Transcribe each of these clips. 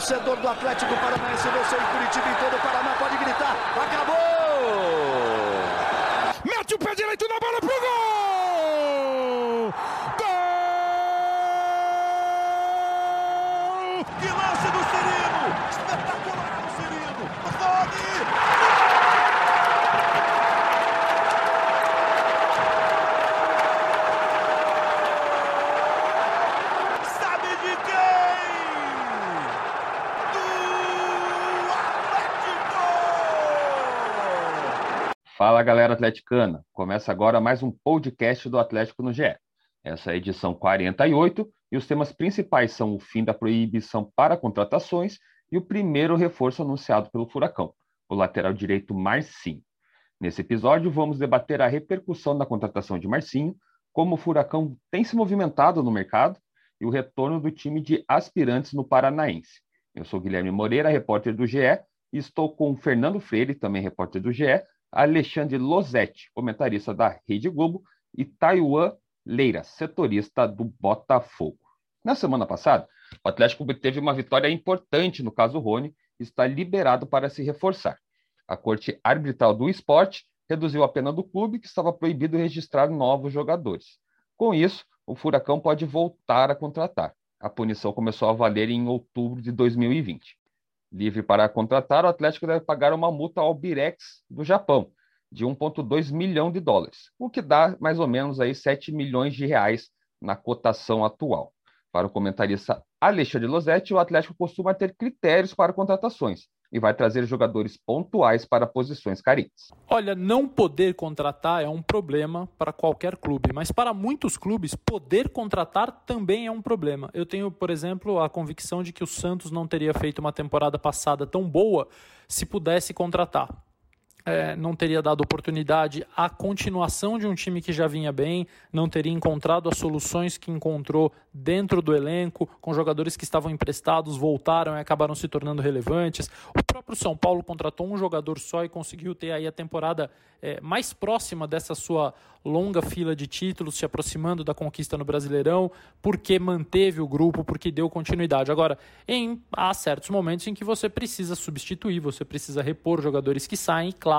torcedor do Atlético Paranaense, você em Curitiba e todo o Paraná pode gritar: acabou! Mete o pé direito na bola pro gol! Gol! Que lance do Cirino! Espetacular o Cirino! Fone! Sabe de quem? Do Atlético! Fala galera atleticana, começa agora mais um podcast do Atlético no GE. Essa é a edição 48 e os temas principais são o fim da proibição para contratações e o primeiro reforço anunciado pelo Furacão, o lateral direito Marcinho. Nesse episódio vamos debater a repercussão da contratação de Marcinho, como o Furacão tem se movimentado no mercado e o retorno do time de aspirantes no Paranaense. Eu sou Guilherme Moreira, repórter do GE, e estou com Fernando Freire, também repórter do GE, Alexandre Losetti, comentarista da Rede Globo, e Taiwan Leira, setorista do Botafogo. Na semana passada, o Atlético teve uma vitória importante no caso Rony e está liberado para se reforçar. A Corte Arbitral do Esporte reduziu a pena do clube, que estava proibido registrar novos jogadores. Com isso, o Furacão pode voltar a contratar. A punição começou a valer em outubro de 2020. Livre para contratar, o Atlético deve pagar uma multa ao Birex do Japão, de 1,2 milhão de dólares, o que dá mais ou menos aí 7 milhões de reais na cotação atual. Para o comentarista Alexandre Losetti, o Atlético costuma ter critérios para contratações e vai trazer jogadores pontuais para posições carentes. Olha, não poder contratar é um problema para qualquer clube, mas para muitos clubes, poder contratar também é um problema. Eu tenho, por exemplo, a convicção de que o Santos não teria feito uma temporada passada tão boa se pudesse contratar. É, não teria dado oportunidade à continuação de um time que já vinha bem, não teria encontrado as soluções que encontrou dentro do elenco, com jogadores que estavam emprestados, voltaram e acabaram se tornando relevantes. O próprio São Paulo contratou um jogador só e conseguiu ter aí a temporada é, mais próxima dessa sua longa fila de títulos, se aproximando da conquista no Brasileirão, porque manteve o grupo, porque deu continuidade. Agora, em, há certos momentos em que você precisa substituir, você precisa repor jogadores que saem, claro,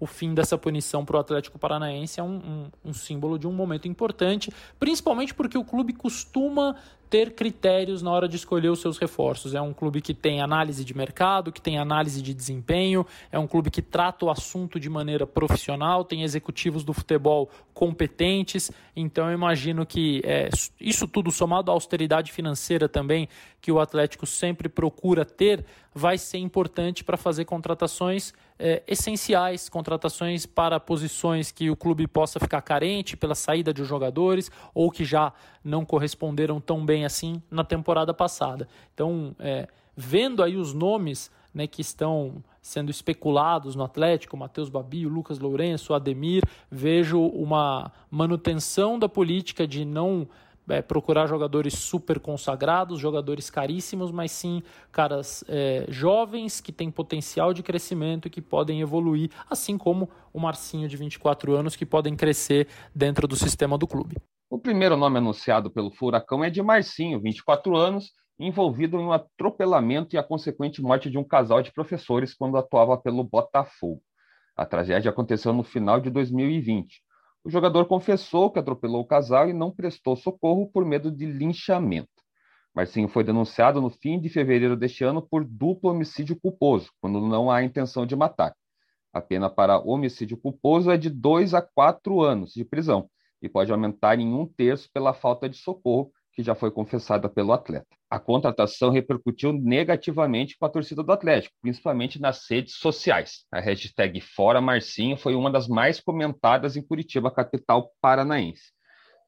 o fim dessa punição para o Atlético Paranaense é um, um, um símbolo de um momento importante, principalmente porque o clube costuma ter critérios na hora de escolher os seus reforços. É um clube que tem análise de mercado, que tem análise de desempenho, é um clube que trata o assunto de maneira profissional, tem executivos do futebol competentes. Então eu imagino que é, isso tudo somado à austeridade financeira também que o Atlético sempre procura ter, vai ser importante para fazer contratações é, essenciais, contratações para posições que o clube possa ficar carente pela saída de jogadores ou que já não corresponderam tão bem assim na temporada passada. Então, é, vendo aí os nomes né, que estão sendo especulados no Atlético, Matheus Babi, Lucas Lourenço, Ademir, vejo uma manutenção da política de não é, procurar jogadores super consagrados, jogadores caríssimos, mas sim caras é, jovens que têm potencial de crescimento e que podem evoluir, assim como o Marcinho de 24 anos, que podem crescer dentro do sistema do clube. O primeiro nome anunciado pelo Furacão é de Marcinho, 24 anos, envolvido em um atropelamento e a consequente morte de um casal de professores quando atuava pelo Botafogo. A tragédia aconteceu no final de 2020. O jogador confessou que atropelou o casal e não prestou socorro por medo de linchamento. Marcinho foi denunciado no fim de fevereiro deste ano por duplo homicídio culposo, quando não há intenção de matar. A pena para homicídio culposo é de dois a quatro anos de prisão e pode aumentar em um terço pela falta de socorro, que já foi confessada pelo atleta. A contratação repercutiu negativamente com a torcida do Atlético, principalmente nas redes sociais. A hashtag Fora Marcinho foi uma das mais comentadas em Curitiba, capital paranaense.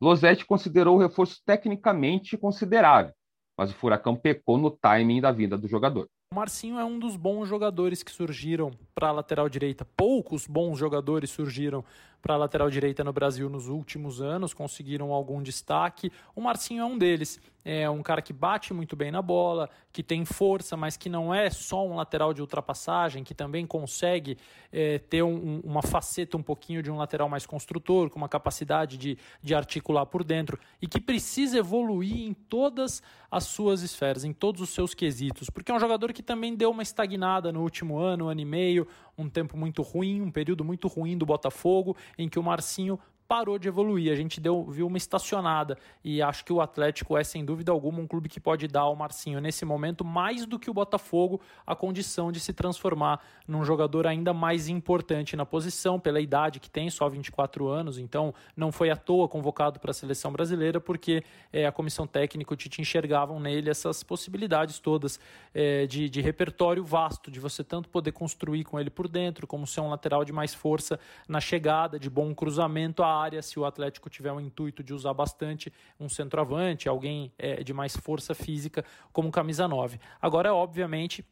Losetti considerou o reforço tecnicamente considerável, mas o Furacão pecou no timing da vinda do jogador. O Marcinho é um dos bons jogadores que surgiram para a lateral direita. Poucos bons jogadores surgiram para a lateral direita no Brasil nos últimos anos, conseguiram algum destaque. O Marcinho é um deles. É um cara que bate muito bem na bola, que tem força, mas que não é só um lateral de ultrapassagem, que também consegue é, ter um, uma faceta um pouquinho de um lateral mais construtor, com uma capacidade de, de articular por dentro e que precisa evoluir em todas as suas esferas, em todos os seus quesitos, porque é um jogador que também deu uma estagnada no último ano, ano e meio, um tempo muito ruim, um período muito ruim do Botafogo, em que o Marcinho parou de evoluir. A gente deu, viu uma estacionada e acho que o Atlético é, sem dúvida alguma, um clube que pode dar ao Marcinho, nesse momento, mais do que o Botafogo, a condição de se transformar num jogador ainda mais importante na posição, pela idade que tem, só 24 anos. Então, não foi à toa convocado para a seleção brasileira, porque é, a comissão técnica, o Tite, enxergavam nele essas possibilidades todas é, de, de repertório vasto, de você tanto poder construir com ele por dentro, como ser um lateral de mais força na chegada, de bom cruzamento à área, se o Atlético tiver o intuito de usar bastante um centroavante, alguém é, de mais força física, como camisa 9. Agora, obviamente,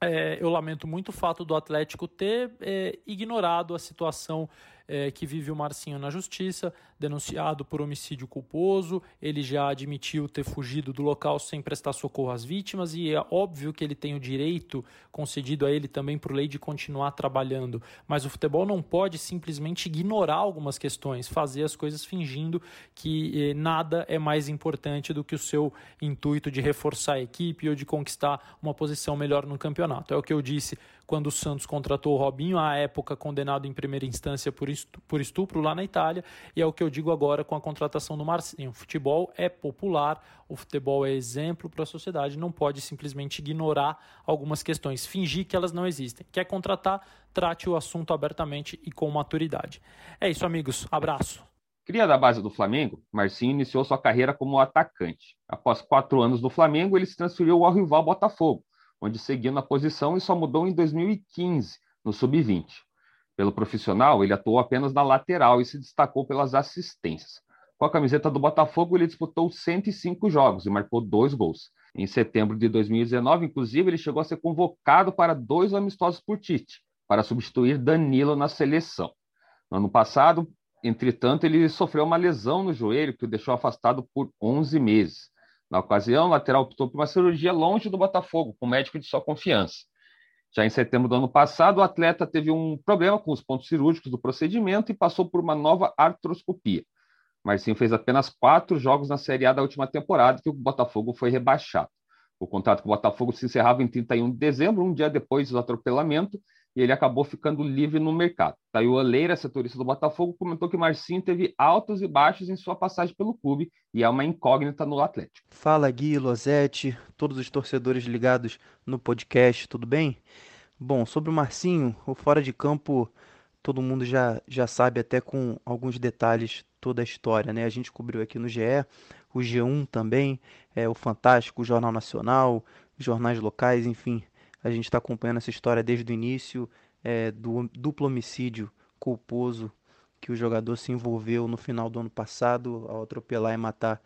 é, eu lamento muito o fato do Atlético ter é, ignorado a situação é, que vive o Marcinho na justiça, denunciado por homicídio culposo. Ele já admitiu ter fugido do local sem prestar socorro às vítimas e é óbvio que ele tem o direito concedido a ele também por lei de continuar trabalhando. Mas o futebol não pode simplesmente ignorar algumas questões, fazer as coisas fingindo que eh, nada é mais importante do que o seu intuito de reforçar a equipe ou de conquistar uma posição melhor no campeonato. É o que eu disse quando o Santos contratou o Robinho, à época condenado em primeira instância por estupro lá na Itália, e é o que eu digo agora com a contratação do Marcinho. O futebol é popular, o futebol é exemplo para a sociedade, não pode simplesmente ignorar algumas questões, fingir que elas não existem. Quer contratar, trate o assunto abertamente e com maturidade. É isso, amigos. Abraço. Cria da base do Flamengo, Marcinho iniciou sua carreira como atacante. Após quatro anos no Flamengo, ele se transferiu ao rival Botafogo, onde seguiu na posição e só mudou em 2015, no sub-20. Pelo profissional, ele atuou apenas na lateral e se destacou pelas assistências. Com a camiseta do Botafogo, ele disputou 105 jogos e marcou dois gols. Em setembro de 2019, inclusive, ele chegou a ser convocado para dois amistosos por Tite, para substituir Danilo na seleção. No ano passado, entretanto, ele sofreu uma lesão no joelho que o deixou afastado por 11 meses. Na ocasião, o lateral optou por uma cirurgia longe do Botafogo, com um médico de sua confiança. Já em setembro do ano passado, o atleta teve um problema com os pontos cirúrgicos do procedimento e passou por uma nova artroscopia. Marcinho fez apenas quatro jogos na Série A da última temporada, que o Botafogo foi rebaixado. O contrato com o Botafogo se encerrava em 31 de dezembro, um dia depois do atropelamento, e ele acabou ficando livre no mercado. Daí o Oleira, setorista do Botafogo, comentou que Marcinho teve altos e baixos em sua passagem pelo clube e é uma incógnita no Atlético. Fala Gui, Losetti, todos os torcedores ligados no podcast, tudo bem? Bom, sobre o Marcinho, o fora de campo, todo mundo já, já sabe até com alguns detalhes toda a história, né? A gente cobriu aqui no GE, o G1 também, é, o Fantástico, o Jornal Nacional, jornais locais, enfim, a gente está acompanhando essa história desde o início é, do duplo homicídio culposo que o jogador se envolveu no final do ano passado ao atropelar e matar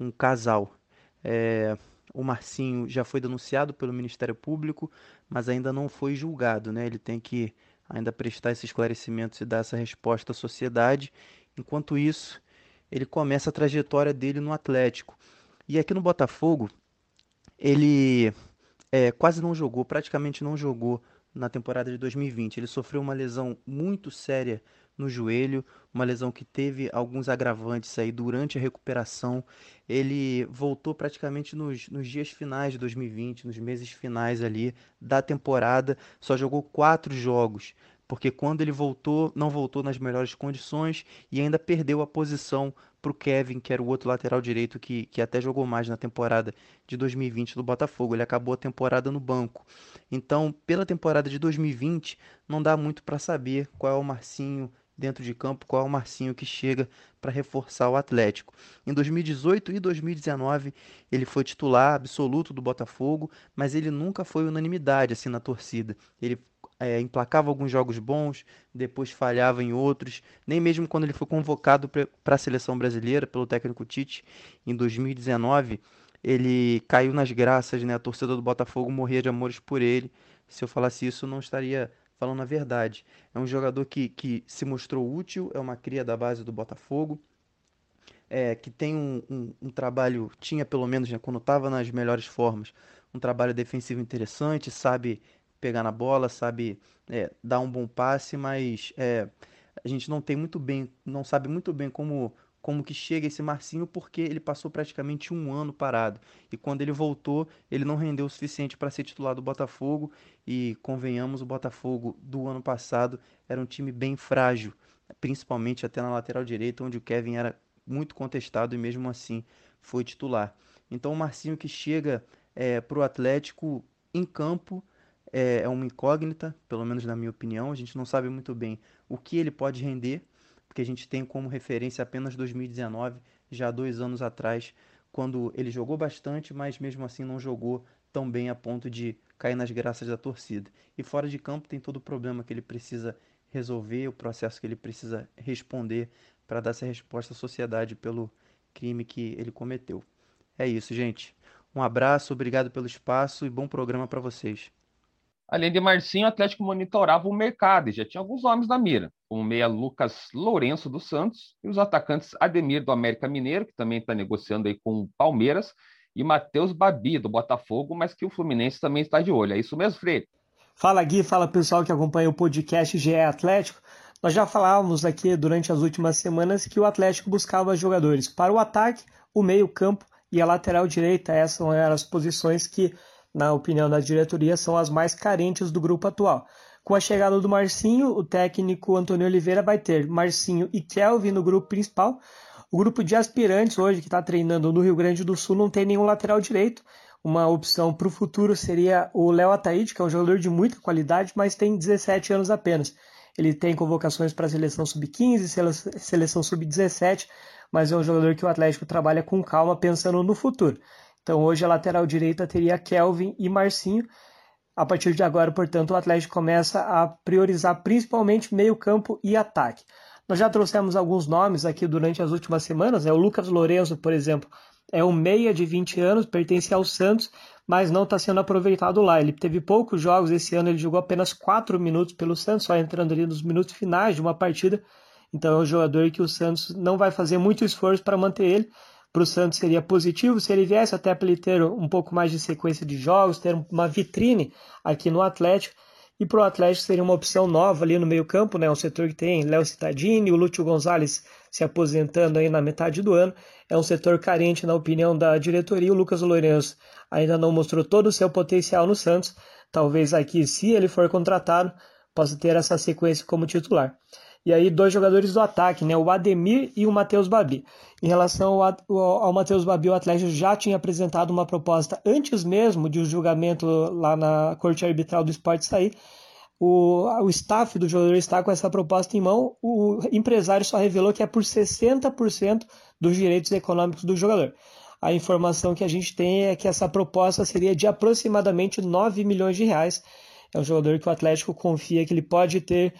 um casal. É, o Marcinho já foi denunciado pelo Ministério Público, mas ainda não foi julgado. Né? Ele tem que ainda prestar esses esclarecimentos e dar essa resposta à sociedade. Enquanto isso, ele começa a trajetória dele no Atlético. E aqui no Botafogo, ele é, quase não jogou, praticamente não jogou na temporada de 2020. Ele sofreu uma lesão muito séria no joelho, uma lesão que teve alguns agravantes aí durante a recuperação. Ele voltou praticamente nos, nos dias finais de 2020, nos meses finais ali da temporada, só jogou quatro jogos porque quando ele voltou, não voltou nas melhores condições e ainda perdeu a posição para o Kevin, que era o outro lateral direito que, que até jogou mais na temporada de 2020 do Botafogo. Ele acabou a temporada no banco. Então, pela temporada de 2020, não dá muito para saber qual é o Marcinho dentro de campo, qual é o Marcinho que chega para reforçar o Atlético. Em 2018 e 2019, ele foi titular absoluto do Botafogo, mas ele nunca foi unanimidade assim na torcida. Ele é, emplacava alguns jogos bons, depois falhava em outros. Nem mesmo quando ele foi convocado para a seleção brasileira pelo técnico Tite em 2019, ele caiu nas graças, né? A torcida do Botafogo morria de amores por ele. Se eu falasse isso, não estaria falando a verdade. É um jogador que, que se mostrou útil, é uma cria da base do Botafogo, é, que tem um, um, um, trabalho, tinha pelo menos né, quando estava nas melhores formas, um trabalho defensivo interessante, sabe pegar na bola, sabe é, dar um bom passe, mas é, a gente não tem muito bem, não sabe muito bem como como que chega esse Marcinho porque ele passou praticamente um ano parado. E quando ele voltou ele não rendeu o suficiente para ser titular do Botafogo. E convenhamos o Botafogo do ano passado era um time bem frágil principalmente até na lateral direita onde o Kevin era muito contestado e mesmo assim foi titular. Então o Marcinho que chega é, para o Atlético em campo é, é uma incógnita pelo menos na minha opinião a gente não sabe muito bem o que ele pode render porque a gente tem como referência apenas 2019, já dois anos atrás, quando ele jogou bastante, mas mesmo assim não jogou tão bem a ponto de cair nas graças da torcida. E fora de campo tem todo o problema que ele precisa resolver, o processo que ele precisa responder para dar essa resposta à sociedade pelo crime que ele cometeu. É isso, gente. Um abraço, obrigado pelo espaço e bom programa para vocês. Além de Marcinho, o Atlético monitorava o mercado e já tinha alguns nomes na mira, como o meia Lucas Lourenço do Santos e os atacantes Ademir do América Mineiro, que também está negociando aí com o Palmeiras, e Matheus Babi do Botafogo, mas que o Fluminense também está de olho. É isso mesmo, Freire? Fala Gui, fala pessoal que acompanha o podcast GE Atlético. Nós já falávamos aqui durante as últimas semanas que o Atlético buscava jogadores para o ataque, o meio-campo e a lateral direita. Essas eram as posições que na opinião da diretoria, são as mais carentes do grupo atual. Com a chegada do Marcinho, o técnico Antônio Oliveira vai ter Marcinho e Kelvin no grupo principal. O grupo de aspirantes hoje que está treinando no Rio Grande do Sul não tem nenhum lateral direito. Uma opção para o futuro seria o Léo Ataíde, que é um jogador de muita qualidade, mas tem 17 anos apenas. Ele tem convocações para a seleção sub-15, seleção sub-17, mas é um jogador que o Atlético trabalha com calma pensando no futuro. Então hoje a lateral direita teria Kelvin e Marcinho. A partir de agora, portanto, o Atlético começa a priorizar principalmente meio-campo e ataque. Nós já trouxemos alguns nomes aqui durante as últimas semanas. Né? O Lucas Lourenço, por exemplo, é um meia de 20 anos, pertence ao Santos, mas não está sendo aproveitado lá. Ele teve poucos jogos esse ano, ele jogou apenas 4 minutos pelo Santos, só entrando ali nos minutos finais de uma partida. Então é um jogador que o Santos não vai fazer muito esforço para manter ele para o Santos seria positivo se ele viesse até para ele ter um pouco mais de sequência de jogos, ter uma vitrine aqui no Atlético. E para o Atlético seria uma opção nova ali no meio-campo, né? Um setor que tem Léo Cittadini, o Lúcio Gonzalez se aposentando aí na metade do ano. É um setor carente, na opinião da diretoria. O Lucas Lourenço ainda não mostrou todo o seu potencial no Santos. Talvez aqui, se ele for contratado, possa ter essa sequência como titular e aí dois jogadores do ataque, né, o Ademir e o Matheus Babi. Em relação ao, ao Matheus Babi, o Atlético já tinha apresentado uma proposta antes mesmo de o julgamento lá na Corte Arbitral do Esporte sair. O, o staff do jogador está com essa proposta em mão. O empresário só revelou que é por 60% dos direitos econômicos do jogador. A informação que a gente tem é que essa proposta seria de aproximadamente 9 milhões de reais. É um jogador que o Atlético confia que ele pode ter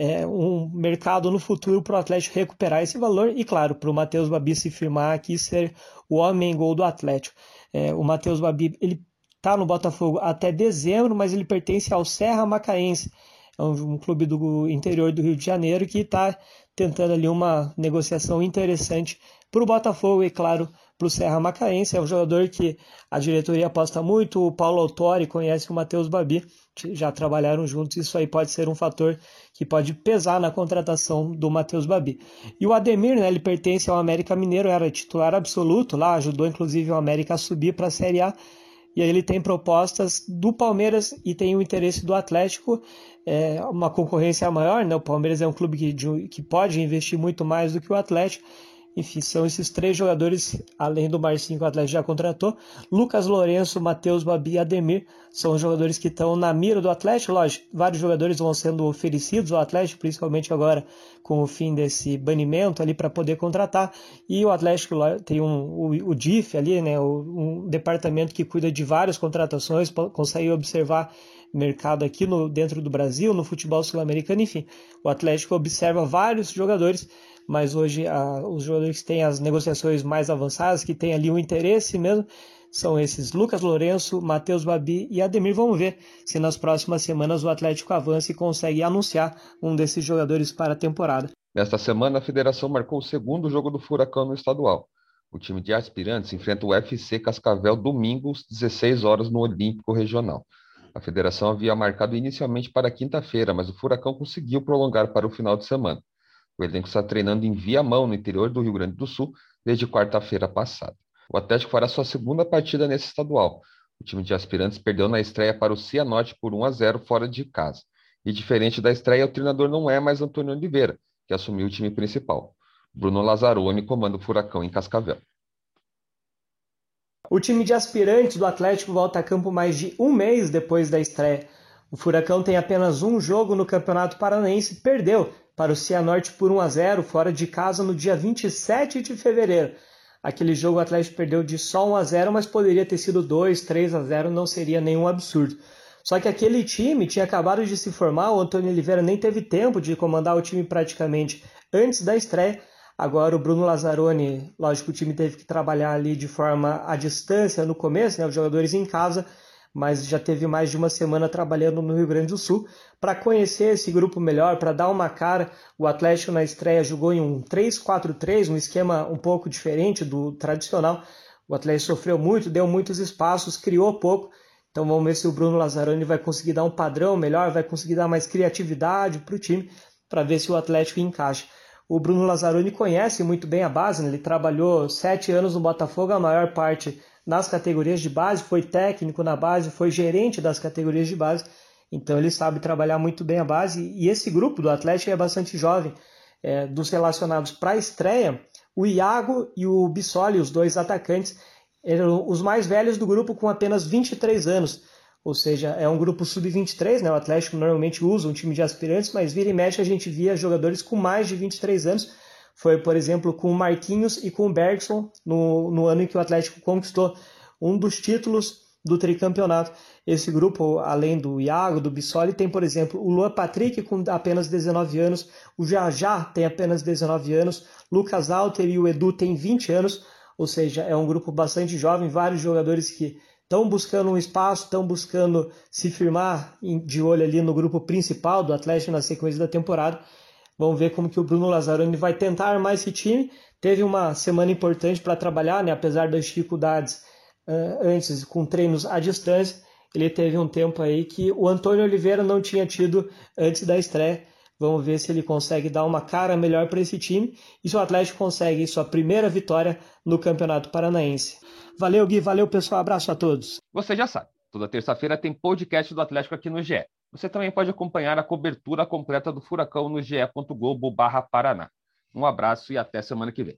é, um mercado no futuro para o Atlético recuperar esse valor e, claro, para o Matheus Babi se firmar aqui ser o homem gol do Atlético. É, o Matheus Babi ele está no Botafogo até dezembro, mas ele pertence ao Serra Macaense, é um, um clube do interior do Rio de Janeiro que está tentando ali uma negociação interessante para o Botafogo e, claro, para o Serra Macaense. É um jogador que a diretoria aposta muito. O Paulo Autori conhece o Matheus Babi, já trabalharam juntos. Isso aí pode ser um fator que pode pesar na contratação do Matheus Babi. E o Ademir, né, ele pertence ao América Mineiro, era titular absoluto lá, ajudou inclusive o América a subir para a Série A. E aí ele tem propostas do Palmeiras e tem o interesse do Atlético, é, uma concorrência maior, né? O Palmeiras é um clube que, que pode investir muito mais do que o Atlético. Enfim, são esses três jogadores, além do Marcinho que o Atlético já contratou. Lucas Lourenço, Matheus Babi e Ademir são os jogadores que estão na mira do Atlético. Lógico, vários jogadores vão sendo oferecidos ao Atlético, principalmente agora com o fim desse banimento ali para poder contratar. E o Atlético tem um, o, o DIF ali, né, um departamento que cuida de várias contratações, consegue observar mercado aqui no, dentro do Brasil, no futebol sul-americano, enfim. O Atlético observa vários jogadores mas hoje a, os jogadores que têm as negociações mais avançadas, que têm ali o um interesse mesmo, são esses Lucas Lourenço, Matheus Babi e Ademir. Vamos ver se nas próximas semanas o Atlético avança e consegue anunciar um desses jogadores para a temporada. Nesta semana, a federação marcou o segundo jogo do Furacão no estadual. O time de aspirantes enfrenta o UFC Cascavel domingo às 16 horas no Olímpico Regional. A federação havia marcado inicialmente para quinta-feira, mas o Furacão conseguiu prolongar para o final de semana. O elenco está treinando em Viamão, no interior do Rio Grande do Sul, desde quarta-feira passada. O Atlético fará sua segunda partida nesse estadual. O time de aspirantes perdeu na estreia para o Cianorte por 1 a 0 fora de casa. E diferente da estreia, o treinador não é mais Antônio Oliveira, que assumiu o time principal. Bruno Lazzaroni comanda o Furacão em Cascavel. O time de aspirantes do Atlético volta a campo mais de um mês depois da estreia. O Furacão tem apenas um jogo no Campeonato Paranaense e perdeu para o Cianorte por 1 a 0 fora de casa no dia 27 de fevereiro. Aquele jogo o Atlético perdeu de só 1 a 0, mas poderia ter sido 2, 3 a 0, não seria nenhum absurdo. Só que aquele time tinha acabado de se formar, o Antônio Oliveira nem teve tempo de comandar o time praticamente antes da estreia. Agora o Bruno Lazzaroni, lógico, o time teve que trabalhar ali de forma à distância no começo, né, os jogadores em casa, mas já teve mais de uma semana trabalhando no Rio Grande do Sul para conhecer esse grupo melhor, para dar uma cara. O Atlético na estreia jogou em um 3-4-3, um esquema um pouco diferente do tradicional. O Atlético sofreu muito, deu muitos espaços, criou pouco. Então vamos ver se o Bruno Lazzaroni vai conseguir dar um padrão melhor, vai conseguir dar mais criatividade para o time, para ver se o Atlético encaixa. O Bruno Lazzaroni conhece muito bem a base, né? ele trabalhou sete anos no Botafogo, a maior parte nas categorias de base, foi técnico na base, foi gerente das categorias de base, então ele sabe trabalhar muito bem a base. E esse grupo do Atlético é bastante jovem. É, dos relacionados para a estreia, o Iago e o Bissoli, os dois atacantes, eram os mais velhos do grupo com apenas 23 anos. Ou seja, é um grupo sub-23, né? O Atlético normalmente usa um time de aspirantes, mas vira e mexe a gente via jogadores com mais de 23 anos foi, por exemplo, com o Marquinhos e com o Bergson no, no ano em que o Atlético conquistou um dos títulos do tricampeonato. Esse grupo, além do Iago, do Bissoli, tem, por exemplo, o Luan Patrick com apenas 19 anos, o Jajá tem apenas 19 anos, Lucas Alter e o Edu têm 20 anos, ou seja, é um grupo bastante jovem, vários jogadores que estão buscando um espaço, estão buscando se firmar de olho ali no grupo principal do Atlético na sequência da temporada. Vamos ver como que o Bruno Lazzaroni vai tentar armar esse time. Teve uma semana importante para trabalhar, né? apesar das dificuldades uh, antes com treinos à distância. Ele teve um tempo aí que o Antônio Oliveira não tinha tido antes da estreia. Vamos ver se ele consegue dar uma cara melhor para esse time e se o Atlético consegue sua primeira vitória no Campeonato Paranaense. Valeu, Gui. Valeu, pessoal. Abraço a todos. Você já sabe, toda terça-feira tem podcast do Atlético aqui no GE. Você também pode acompanhar a cobertura completa do Furacão no ge.globo Paraná. Um abraço e até semana que vem.